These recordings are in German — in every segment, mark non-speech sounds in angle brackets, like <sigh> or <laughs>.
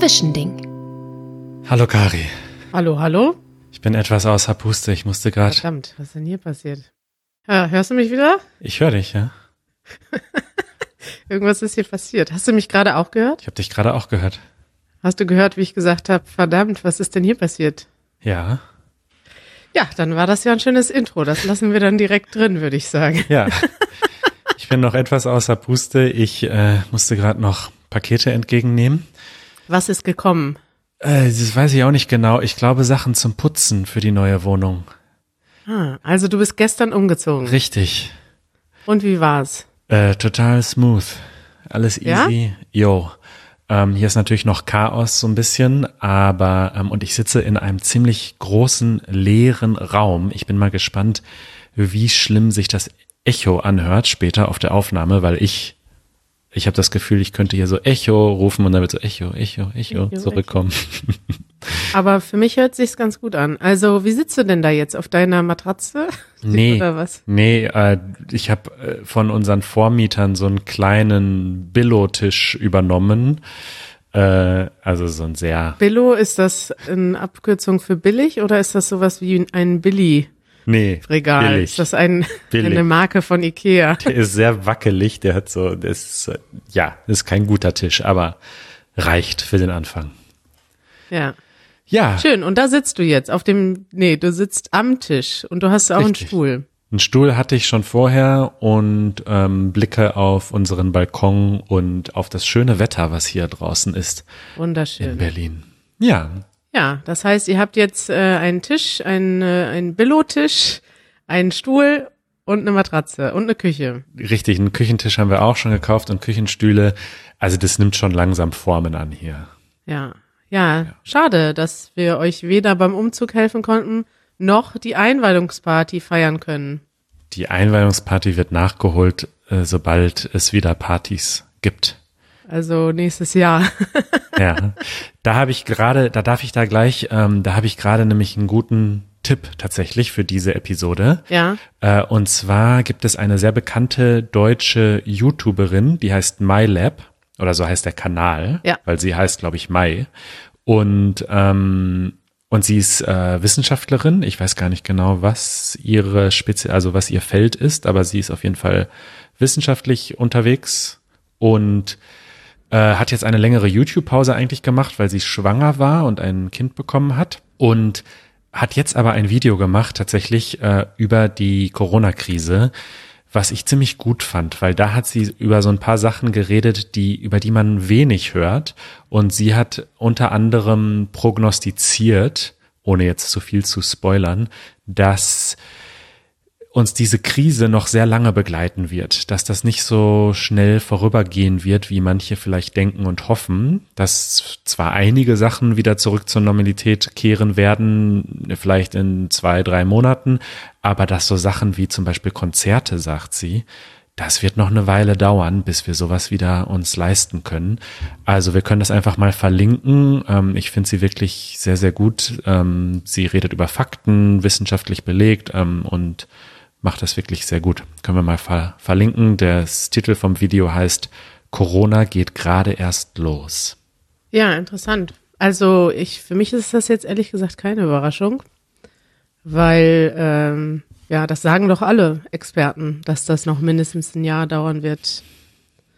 Zwischending. Hallo Kari. Hallo, hallo? Ich bin etwas außer Puste. Ich musste gerade. Verdammt, was ist denn hier passiert? Ja, hörst du mich wieder? Ich höre dich, ja. <laughs> Irgendwas ist hier passiert. Hast du mich gerade auch gehört? Ich habe dich gerade auch gehört. Hast du gehört, wie ich gesagt habe, verdammt, was ist denn hier passiert? Ja. Ja, dann war das ja ein schönes Intro. Das lassen wir dann direkt drin, würde ich sagen. Ja. Ich bin noch etwas außer Puste. Ich äh, musste gerade noch Pakete entgegennehmen. Was ist gekommen? Äh, das weiß ich auch nicht genau. Ich glaube Sachen zum Putzen für die neue Wohnung. Ah, also du bist gestern umgezogen. Richtig. Und wie war's? Äh, total smooth. Alles easy. Jo. Ähm, hier ist natürlich noch Chaos so ein bisschen, aber ähm, und ich sitze in einem ziemlich großen leeren Raum. Ich bin mal gespannt, wie schlimm sich das Echo anhört später auf der Aufnahme, weil ich ich habe das Gefühl, ich könnte hier so Echo rufen und dann wird so Echo, Echo, Echo, Echo, zurückkommen. <laughs> <laughs> Aber für mich hört sich's ganz gut an. Also, wie sitzt du denn da jetzt auf deiner Matratze? <laughs> Nee, Oder was? nee, äh, ich habe äh, von unseren Vormietern so einen kleinen Billo-Tisch übernommen. Äh, also so ein sehr, Billo, ist das eine Abkürzung für billig oder ist das sowas wie ein Billy-Regal? Nee, billig. Ist das ein, Billig. eine Marke von Ikea? Der ist sehr wackelig, der hat so, der ist, ja, ist kein guter Tisch, aber reicht für den Anfang. Ja. Ja, Schön. Und da sitzt du jetzt auf dem, nee, du sitzt am Tisch und du hast auch einen Richtig. Stuhl. einen Stuhl hatte ich schon vorher und ähm, blicke auf unseren Balkon und auf das schöne Wetter, was hier draußen ist in Wunderschön. Berlin. Ja, Ja, das heißt, ihr habt jetzt äh, einen Tisch, einen, äh, einen Billo-Tisch, einen Stuhl und eine Matratze und eine Küche. richtig, einen Küchentisch haben wir auch schon gekauft und Küchenstühle. Also das nimmt schon langsam Formen an hier. Ja. Ja, schade, dass wir euch weder beim Umzug helfen konnten, noch die Einweihungsparty feiern können. Die Einweihungsparty wird nachgeholt, äh, sobald es wieder Partys gibt. Also nächstes Jahr. <laughs> Ja, da habe ich gerade, da darf ich da gleich, ähm, da habe ich gerade nämlich einen guten Tipp tatsächlich für diese Episode. ja. Äh, und zwar gibt es eine sehr bekannte deutsche YouTuberin, die heißt MyLab oder so heißt der Kanal, Ja. weil sie heißt, glaube ich, Mai. Und ähm, und sie ist äh, Wissenschaftlerin. Ich weiß gar nicht genau, was ihre Spezi also was ihr Feld ist, aber sie ist auf jeden Fall wissenschaftlich unterwegs und äh, hat jetzt eine längere YouTube-Pause eigentlich gemacht, weil sie schwanger war und ein Kind bekommen hat und hat jetzt aber ein Video gemacht tatsächlich äh, über die Corona-Krise, was ich ziemlich gut fand, weil da hat sie über so ein paar Sachen geredet, die über die man wenig hört und sie hat unter anderem prognostiziert, ohne jetzt zu viel zu spoilern, dass uns diese Krise noch sehr lange begleiten wird, dass das nicht so schnell vorübergehen wird, wie manche vielleicht denken und hoffen, dass zwar einige Sachen wieder zurück zur Normalität kehren werden, vielleicht in zwei, drei Monaten, aber dass so Sachen wie zum Beispiel Konzerte, sagt sie, das wird noch eine Weile dauern, bis wir sowas wieder uns leisten können. Also wir können das einfach mal verlinken. Ähm, ich finde sie wirklich sehr, sehr gut. Ähm, sie redet über Fakten, wissenschaftlich belegt ähm, und macht das wirklich sehr gut. Können wir mal ver verlinken. Das Titel vom Video heißt Corona geht gerade erst los. Ja, interessant. Also ich, für mich ist das jetzt ehrlich gesagt keine Überraschung, weil ähm, ja, das sagen doch alle Experten, dass das noch mindestens ein Jahr dauern wird,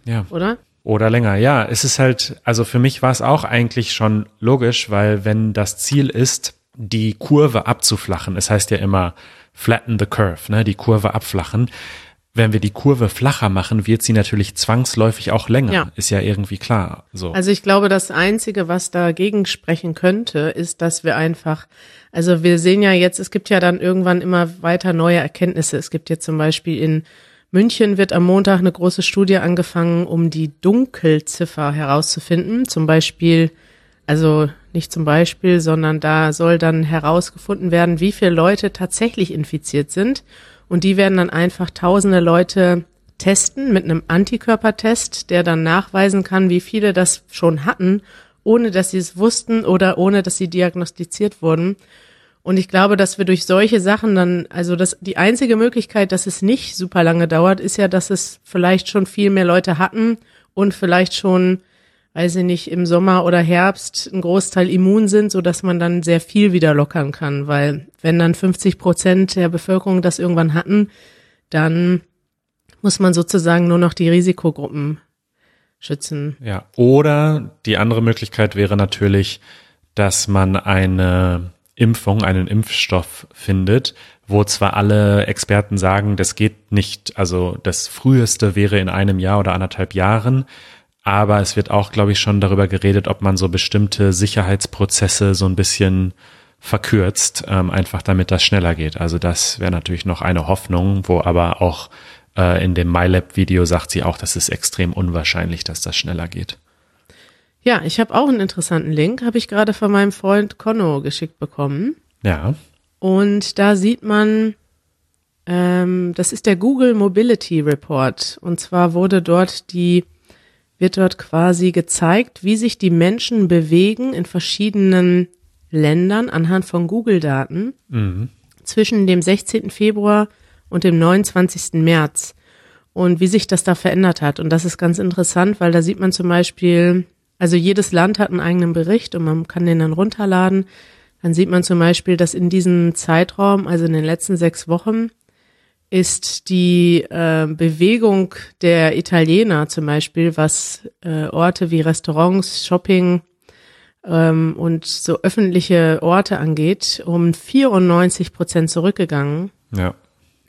Ja. oder? Oder länger, ja. Es ist halt, also für mich war es auch eigentlich schon logisch, weil wenn das Ziel ist, die Kurve abzuflachen, es heißt ja immer flatten the curve, ne, die Kurve abflachen. Wenn wir die Kurve flacher machen, wird sie natürlich zwangsläufig auch länger. Ja. Ist ja irgendwie klar. So. Also ich glaube, das Einzige, was dagegen sprechen könnte, ist, dass wir einfach, also wir sehen ja jetzt, es gibt ja dann irgendwann immer weiter neue Erkenntnisse. Es gibt jetzt zum Beispiel in München wird am Montag eine große Studie angefangen, um die Dunkelziffer herauszufinden. Zum Beispiel, also nicht zum Beispiel, sondern da soll dann herausgefunden werden, wie viele Leute tatsächlich infiziert sind. Und die werden dann einfach tausende Leute testen mit einem Antikörpertest, der dann nachweisen kann, wie viele das schon hatten, ohne dass sie es wussten oder ohne dass sie diagnostiziert wurden. Und ich glaube, dass wir durch solche Sachen dann, also das, die einzige Möglichkeit, dass es nicht super lange dauert, ist ja, dass es vielleicht schon viel mehr Leute hatten und vielleicht schon weiß ich nicht, im Sommer oder Herbst ein Großteil immun sind, so dass man dann sehr viel wieder lockern kann, weil wenn dann 50 Prozent der Bevölkerung das irgendwann hatten, dann muss man sozusagen nur noch die Risikogruppen schützen. Ja, oder die andere Möglichkeit wäre natürlich, dass man eine Impfung, einen Impfstoff findet, wo zwar alle Experten sagen, das geht nicht, also das früheste wäre in einem Jahr oder anderthalb Jahren, aber es wird auch, glaube ich, schon darüber geredet, ob man so bestimmte Sicherheitsprozesse so ein bisschen verkürzt, ähm, einfach damit das schneller geht. Also das wäre natürlich noch eine Hoffnung, wo aber auch äh, in dem MyLab-Video sagt sie auch, das ist extrem unwahrscheinlich, dass das schneller geht. Ja, ich habe auch einen interessanten Link, habe ich gerade von meinem Freund Conno geschickt bekommen. Ja. Und da sieht man, ähm, das ist der Google Mobility Report. Und zwar wurde dort die wird dort quasi gezeigt, wie sich die Menschen bewegen in verschiedenen Ländern anhand von Google-Daten mhm. zwischen dem 16. Februar und dem 29. März und wie sich das da verändert hat. Und das ist ganz interessant, weil da sieht man zum Beispiel, also jedes Land hat einen eigenen Bericht und man kann den dann runterladen. Dann sieht man zum Beispiel, dass in diesem Zeitraum, also in den letzten sechs Wochen, ist die äh, Bewegung der Italiener zum Beispiel, was äh, Orte wie Restaurants, Shopping ähm, und so öffentliche Orte angeht, um 94 Prozent zurückgegangen. Ja.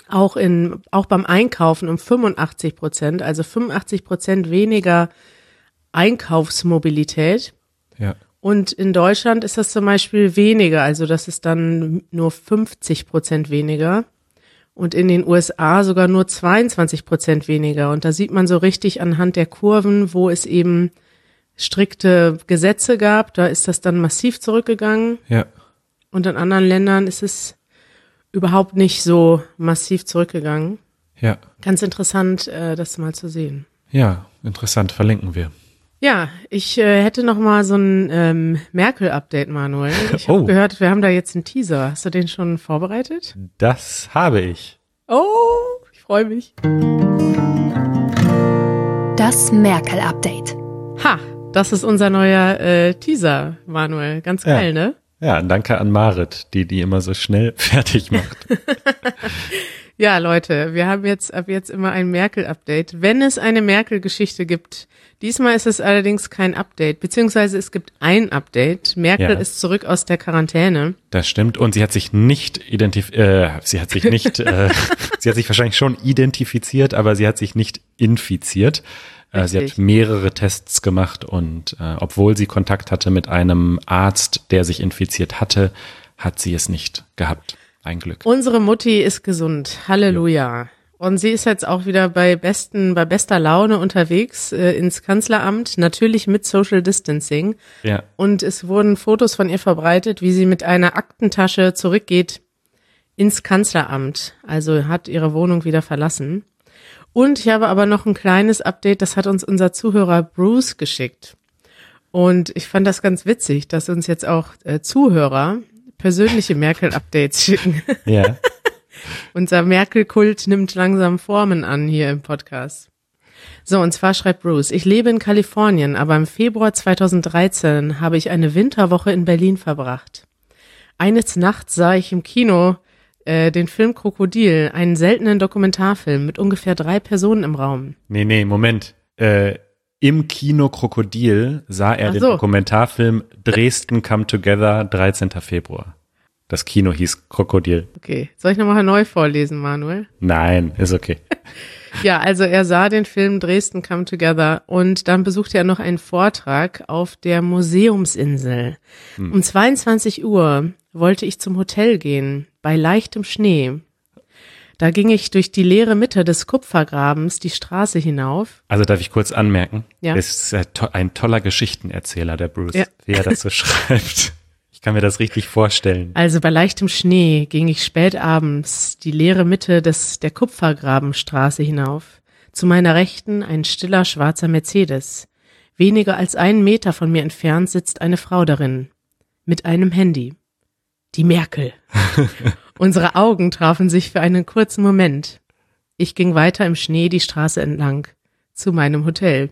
Auch in, auch beim Einkaufen um 85 Prozent, also 85 Prozent weniger Einkaufsmobilität. Ja. Und in Deutschland ist das zum Beispiel weniger, also das ist dann nur 50 Prozent weniger und in den USA sogar nur 22 Prozent weniger. Und da sieht man so richtig anhand der Kurven, wo es eben strikte Gesetze gab, da ist das dann massiv zurückgegangen. Ja. Und in anderen Ländern ist es überhaupt nicht so massiv zurückgegangen. Ja. Ganz interessant, äh, das mal zu sehen. Ja, interessant, verlinken wir. Ja, ich äh, hätte noch mal so ein ähm, Merkel-Update, Manuel. Ich habe oh. gehört, wir haben da jetzt einen Teaser. Hast du den schon vorbereitet? Das habe ich. Oh, ich freue mich. Das Merkel-Update. Ha, das ist unser neuer äh, Teaser, Manuel. Ganz geil, ja. ne? Ja, danke an Marit, die die immer so schnell <laughs> fertig macht. <laughs> ja, Leute, wir haben jetzt ab jetzt immer ein Merkel-Update. Wenn es eine Merkel-Geschichte gibt, Diesmal ist es allerdings kein Update, beziehungsweise es gibt ein Update. Merkel ja. ist zurück aus der Quarantäne. Das stimmt und sie hat sich nicht identif äh, sie hat sich nicht, äh, <laughs> sie hat sich wahrscheinlich schon identifiziert, aber sie hat sich nicht infiziert. Äh, sie hat mehrere Tests gemacht und äh, obwohl sie Kontakt hatte mit einem Arzt, der sich infiziert hatte, hat sie es nicht gehabt. Ein Glück. Unsere Mutti ist gesund. Halleluja. Ja. Und sie ist jetzt auch wieder bei besten, bei bester Laune unterwegs äh, ins Kanzleramt, natürlich mit Social Distancing. Ja. Und es wurden Fotos von ihr verbreitet, wie sie mit einer Aktentasche zurückgeht ins Kanzleramt. Also hat ihre Wohnung wieder verlassen. Und ich habe aber noch ein kleines Update, das hat uns unser Zuhörer Bruce geschickt. Und ich fand das ganz witzig, dass uns jetzt auch äh, Zuhörer persönliche Merkel-Updates schicken. Ja. <laughs> Unser Merkel-Kult nimmt langsam Formen an hier im Podcast. So, und zwar schreibt Bruce, ich lebe in Kalifornien, aber im Februar 2013 habe ich eine Winterwoche in Berlin verbracht. Eines Nachts sah ich im Kino äh, den Film Krokodil, einen seltenen Dokumentarfilm mit ungefähr drei Personen im Raum. Nee, nee, Moment. Äh, Im Kino Krokodil sah er so. den Dokumentarfilm Dresden Come Together, 13. Februar. Das Kino hieß Krokodil. Okay. Soll ich nochmal neu vorlesen, Manuel? Nein, ist okay. <laughs> ja, also er sah den Film Dresden Come Together und dann besuchte er noch einen Vortrag auf der Museumsinsel. Hm. Um 22 Uhr wollte ich zum Hotel gehen, bei leichtem Schnee. Da ging ich durch die leere Mitte des Kupfergrabens die Straße hinauf. Also darf ich kurz anmerken? Ja. Ist ein toller Geschichtenerzähler, der Bruce, ja. wie er das so <laughs> schreibt kann mir das richtig vorstellen. Also bei leichtem Schnee ging ich spät abends die leere Mitte des, der Kupfergrabenstraße hinauf. Zu meiner Rechten ein stiller schwarzer Mercedes. Weniger als einen Meter von mir entfernt sitzt eine Frau darin. Mit einem Handy. Die Merkel. <laughs> Unsere Augen trafen sich für einen kurzen Moment. Ich ging weiter im Schnee die Straße entlang. zu meinem Hotel.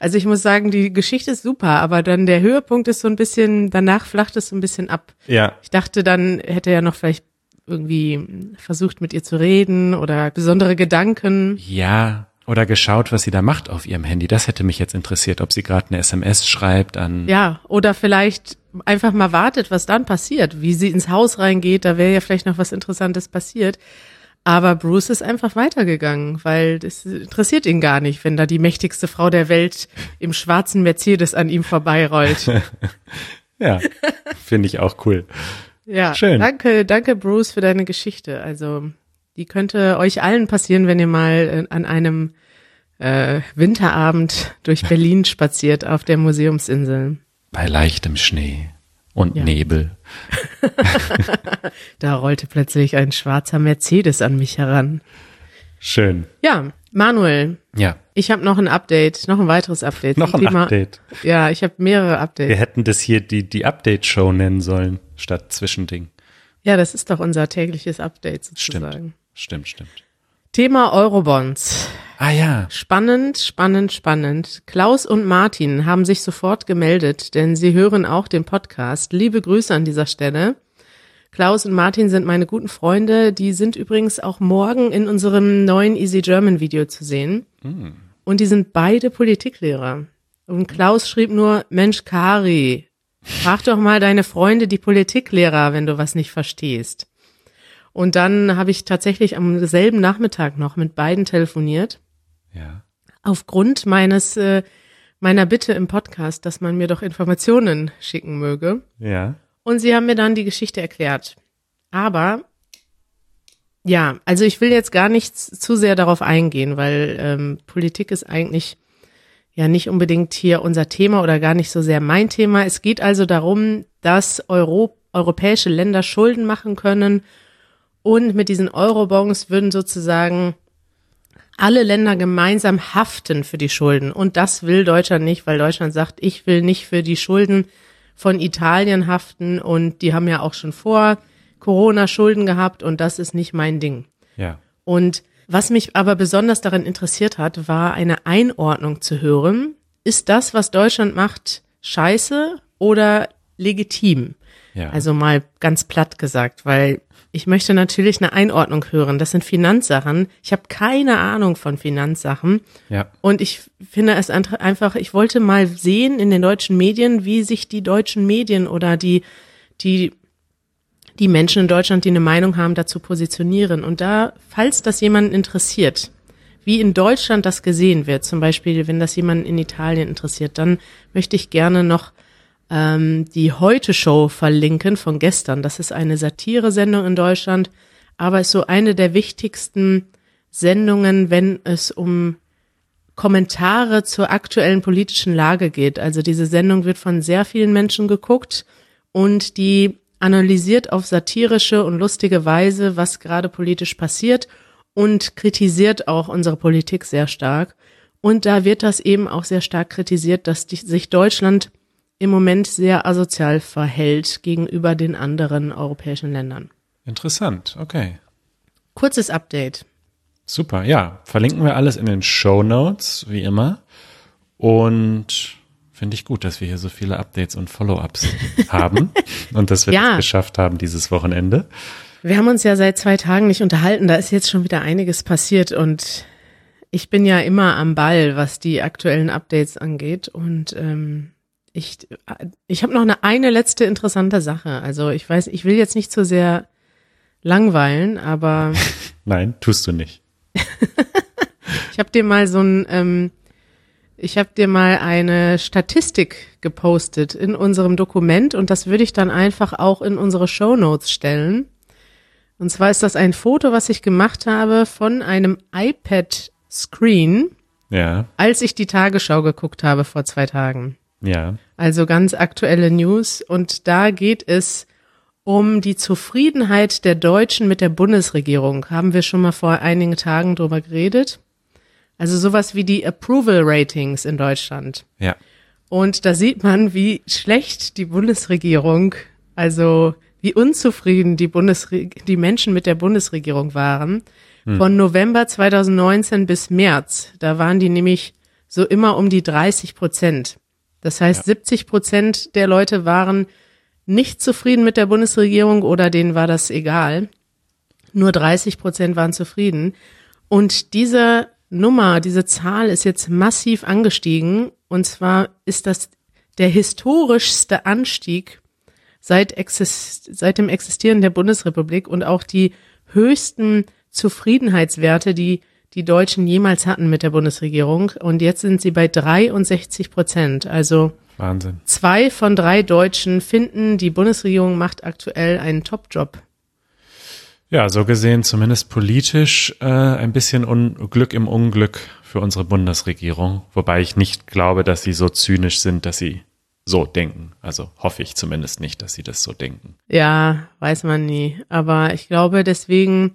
Also ich muss sagen, die Geschichte ist super, aber dann der Höhepunkt ist so ein bisschen, danach flacht es so ein bisschen ab. Ja. Ich dachte, dann hätte er noch vielleicht irgendwie versucht, mit ihr zu reden oder besondere Gedanken. Ja. Oder geschaut, was sie da macht auf ihrem Handy. Das hätte mich jetzt interessiert, ob sie gerade eine SMS schreibt an. Ja, oder vielleicht einfach mal wartet, was dann passiert, wie sie ins Haus reingeht, da wäre ja vielleicht noch was Interessantes passiert. Aber Bruce ist einfach weitergegangen, weil das interessiert ihn gar nicht, wenn da die mächtigste Frau der Welt im schwarzen Mercedes an ihm vorbeirollt. <laughs> ja, finde ich auch cool. Ja, Schön. danke, danke Bruce für deine Geschichte. Also die könnte euch allen passieren, wenn ihr mal an einem äh, Winterabend durch Berlin <laughs> spaziert auf der Museumsinsel. Bei leichtem Schnee und Ja. Nebel. <laughs> Da rollte plötzlich ein schwarzer Mercedes an mich heran. Schön. Ja, Manuel, Ja, ich habe noch ein Update, noch ein weiteres Update. noch ein Thema, Update. Ja, ich habe mehrere Updates. Wir hätten das hier die, die Update-Show nennen sollen, statt Zwischending. Ja, das ist doch unser tägliches Update sozusagen. Stimmt, stimmt. Thema Eurobonds. Ah ja, Spannend, spannend, spannend. Klaus und Martin haben sich sofort gemeldet, denn sie hören auch den Podcast. Liebe Grüße an dieser Stelle. Klaus und Martin sind meine guten Freunde. Die sind übrigens auch morgen in unserem neuen Easy German Video zu sehen. Und die sind beide Politiklehrer. Und Klaus schrieb nur, Mensch, Kari, frag doch mal deine Freunde, die Politiklehrer, wenn du was nicht verstehst. Und dann habe ich tatsächlich am selben Nachmittag noch mit beiden telefoniert ja. aufgrund meines äh, meiner Bitte im Podcast, dass man mir doch Informationen schicken möge. Ja. Und sie haben mir dann die Geschichte erklärt. Aber ja, also ich will jetzt gar nicht zu sehr darauf eingehen, weil ähm, Politik ist eigentlich ja nicht unbedingt hier unser Thema oder gar nicht so sehr mein Thema. Es geht also darum, dass Euro europäische Länder Schulden machen können und mit diesen Eurobonds würden sozusagen alle Länder gemeinsam haften für die Schulden. Und das will Deutschland nicht, weil Deutschland sagt, ich will nicht für die Schulden von Italien haften. Und die haben ja auch schon vor Corona Schulden gehabt und das ist nicht mein Ding. Ja. Und was mich aber besonders daran interessiert hat, war eine Einordnung zu hören. Ist das, was Deutschland macht, scheiße oder legitim? Ja. Also mal ganz platt gesagt, weil ich möchte natürlich eine Einordnung hören. Das sind Finanzsachen. Ich habe keine Ahnung von Finanzsachen. ja. Und ich finde es einfach- ich wollte mal sehen in den deutschen Medien, wie sich die deutschen Medien oder die, die, die Menschen in Deutschland, die eine Meinung haben, dazu positionieren. Und da, falls das jemanden interessiert, wie in Deutschland das gesehen wird, zum Beispiel, wenn das jemanden in Italien interessiert, dann möchte ich gerne noch ähm, die Heute-Show verlinken von gestern. Das ist eine Satire-Sendung in Deutschland, aber ist so eine der wichtigsten Sendungen, wenn es um Kommentare zur aktuellen politischen Lage geht. Also diese Sendung wird von sehr vielen Menschen geguckt und die analysiert auf satirische und lustige Weise, was gerade politisch passiert und kritisiert auch unsere Politik sehr stark. Und da wird das eben auch sehr stark kritisiert, dass die, sich Deutschland im Moment sehr asozial verhält gegenüber den anderen europäischen Ländern. Interessant. Okay. Kurzes Update. Super. Ja. Verlinken wir alles in den Show Notes, wie immer. Und finde ich gut, dass wir hier so viele Updates und Follow-ups <laughs> haben und dass wir Ja. das geschafft haben dieses Wochenende. Wir haben uns ja seit zwei Tagen nicht unterhalten. Da ist jetzt schon wieder einiges passiert und ich bin ja immer am Ball, was die aktuellen Updates angeht. Und ähm, ich, ich habe noch eine, eine letzte interessante Sache. Also ich weiß, ich will jetzt nicht so sehr langweilen, aber <laughs> Nein, tust du nicht. <laughs> ich habe dir mal so ein, ähm, ich habe dir mal eine Statistik gepostet in unserem Dokument und das würde ich dann einfach auch in unsere Show Notes stellen. Und zwar ist das ein Foto, was ich gemacht habe von einem iPad Screen, Ja. als ich die Tagesschau geguckt habe vor zwei Tagen. Ja. Also ganz aktuelle News. Und da geht es um die Zufriedenheit der Deutschen mit der Bundesregierung. Haben wir schon mal vor einigen Tagen drüber geredet. Also sowas wie die Approval Ratings in Deutschland. Ja. Und da sieht man, wie schlecht die Bundesregierung, also wie unzufrieden die, Bundesre die Menschen mit der Bundesregierung waren. Von November 2019 bis März. Da waren die nämlich so immer um die 30 Prozent. Das heißt, ja. 70 Prozent der Leute waren nicht zufrieden mit der Bundesregierung oder denen war das egal. Nur 30 Prozent waren zufrieden. Und diese Nummer, diese Zahl ist jetzt massiv angestiegen. Und zwar ist das der historischste Anstieg seit, exist seit dem Existieren der Bundesrepublik und auch die höchsten Zufriedenheitswerte, die die Deutschen jemals hatten mit der Bundesregierung. Und jetzt sind sie bei 63 Prozent. Also Wahnsinn. Zwei von drei Deutschen finden, die Bundesregierung macht aktuell einen Top-Job. Ja, so gesehen zumindest politisch äh, ein bisschen Un Glück im Unglück für unsere Bundesregierung, wobei ich nicht glaube, dass sie so zynisch sind, dass sie so denken. Also hoffe ich zumindest nicht, dass sie das so denken. Ja, weiß man nie. Aber ich glaube deswegen,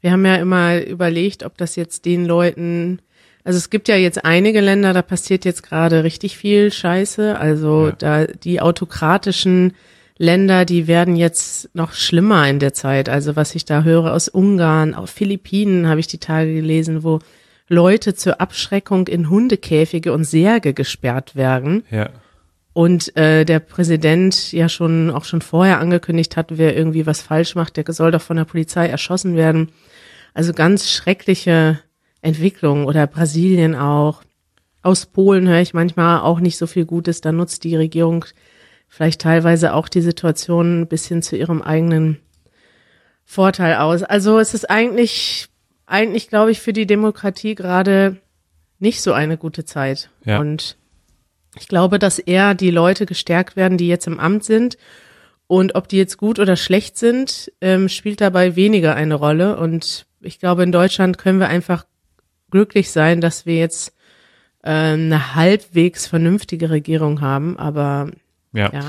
wir haben ja immer überlegt, ob das jetzt den Leuten, also es gibt ja jetzt einige Länder, da passiert jetzt gerade richtig viel Scheiße. Also ja. da die autokratischen Länder, die werden jetzt noch schlimmer in der Zeit. Also was ich da höre aus Ungarn, auf Philippinen habe ich die Tage gelesen, wo Leute zur Abschreckung in Hundekäfige und Särge gesperrt werden. Ja. Und äh, der Präsident ja schon auch schon vorher angekündigt hat, wer irgendwie was falsch macht, der soll doch von der Polizei erschossen werden. Also ganz schreckliche Entwicklungen oder Brasilien auch. Aus Polen höre ich manchmal auch nicht so viel Gutes. Da nutzt die Regierung vielleicht teilweise auch die Situation ein bisschen zu ihrem eigenen Vorteil aus. Also es ist eigentlich, eigentlich glaube ich, für die Demokratie gerade nicht so eine gute Zeit. Ja. Und ich glaube, dass eher die Leute gestärkt werden, die jetzt im Amt sind. Und ob die jetzt gut oder schlecht sind, ähm, spielt dabei weniger eine Rolle. Und ich glaube, in Deutschland können wir einfach glücklich sein, dass wir jetzt äh, eine halbwegs vernünftige Regierung haben. Aber ja. ja.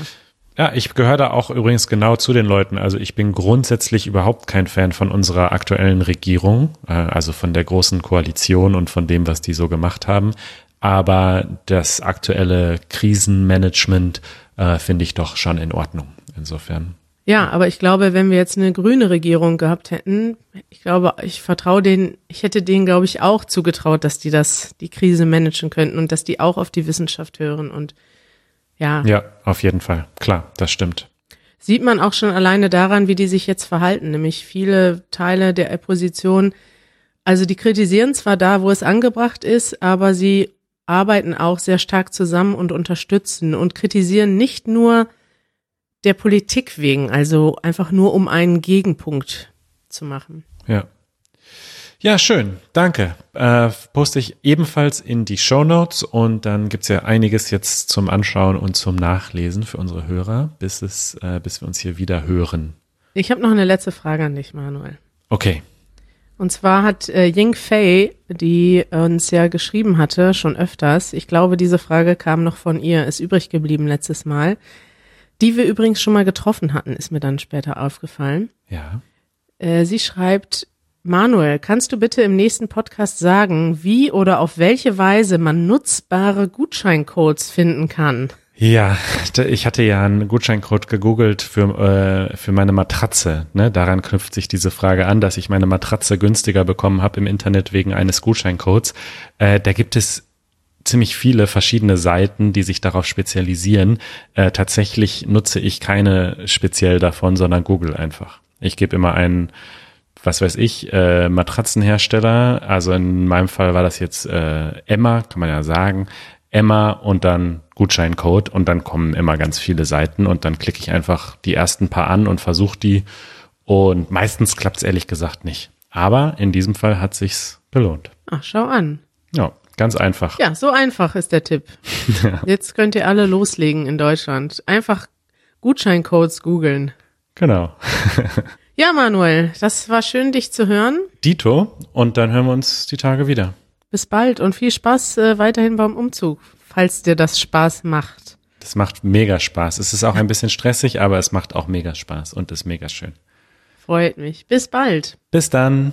Ja, ich gehöre da auch übrigens genau zu den Leuten. Also ich bin grundsätzlich überhaupt kein Fan von unserer aktuellen Regierung, äh, also von der großen Koalition und von dem, was die so gemacht haben. Aber das aktuelle Krisenmanagement äh, finde ich doch schon in Ordnung. Insofern. Ja, aber ich glaube, wenn wir jetzt eine grüne Regierung gehabt hätten, ich glaube, ich vertraue denen, ich hätte denen, glaube ich, auch zugetraut, dass die das, die Krise managen könnten und dass die auch auf die Wissenschaft hören und ja. Ja, auf jeden Fall. Klar, das stimmt. Sieht man auch schon alleine daran, wie die sich jetzt verhalten, nämlich viele Teile der Opposition, also die kritisieren zwar da, wo es angebracht ist, aber sie arbeiten auch sehr stark zusammen und unterstützen und kritisieren nicht nur der Politik wegen, also einfach nur um einen Gegenpunkt zu machen. Ja. Ja, schön. Danke. Äh, poste ich ebenfalls in die Show Notes und dann gibt's ja einiges jetzt zum Anschauen und zum Nachlesen für unsere Hörer, bis es, äh, bis wir uns hier wieder hören. Ich habe noch eine letzte Frage an dich, Manuel. Okay. Und zwar hat äh, Ying Fei, die uns ja geschrieben hatte, schon öfters, ich glaube, diese Frage kam noch von ihr, ist übrig geblieben letztes Mal, die wir übrigens schon mal getroffen hatten, ist mir dann später aufgefallen. Ja. Äh, sie schreibt, Manuel, kannst du bitte im nächsten Podcast sagen, wie oder auf welche Weise man nutzbare Gutscheincodes finden kann? Ja, <laughs> ich hatte ja einen Gutscheincode gegoogelt für, äh, für meine Matratze. Ne? Daran knüpft sich diese Frage an, dass ich meine Matratze günstiger bekommen habe im Internet wegen eines Gutscheincodes. Äh, da gibt es ziemlich viele verschiedene Seiten, die sich darauf spezialisieren. Äh, tatsächlich nutze ich keine speziell davon, sondern Google einfach. Ich gebe immer einen was weiß ich, äh, Matratzenhersteller. Also in meinem Fall war das jetzt äh, Emma, kann man ja sagen. Emma und dann Gutscheincode und dann kommen immer ganz viele Seiten und dann klicke ich einfach die ersten paar an und versuche die und meistens klappt es ehrlich gesagt nicht. Aber in diesem Fall hat sich's gelohnt. Ach, schau an. Ja, ganz einfach. Ja, so einfach ist der Tipp. <laughs> ja. Jetzt könnt ihr alle loslegen in Deutschland. Einfach Gutscheincodes googeln. Genau. <laughs> Ja, Manuel, das war schön, dich zu hören. Dito, und dann hören wir uns die Tage wieder. Bis bald und viel Spaß äh, weiterhin beim Umzug, falls dir das Spaß macht. Das macht mega Spaß. Es ist auch ein bisschen stressig, aber es macht auch mega Spaß und ist mega schön. Freut mich. Bis bald. Bis dann.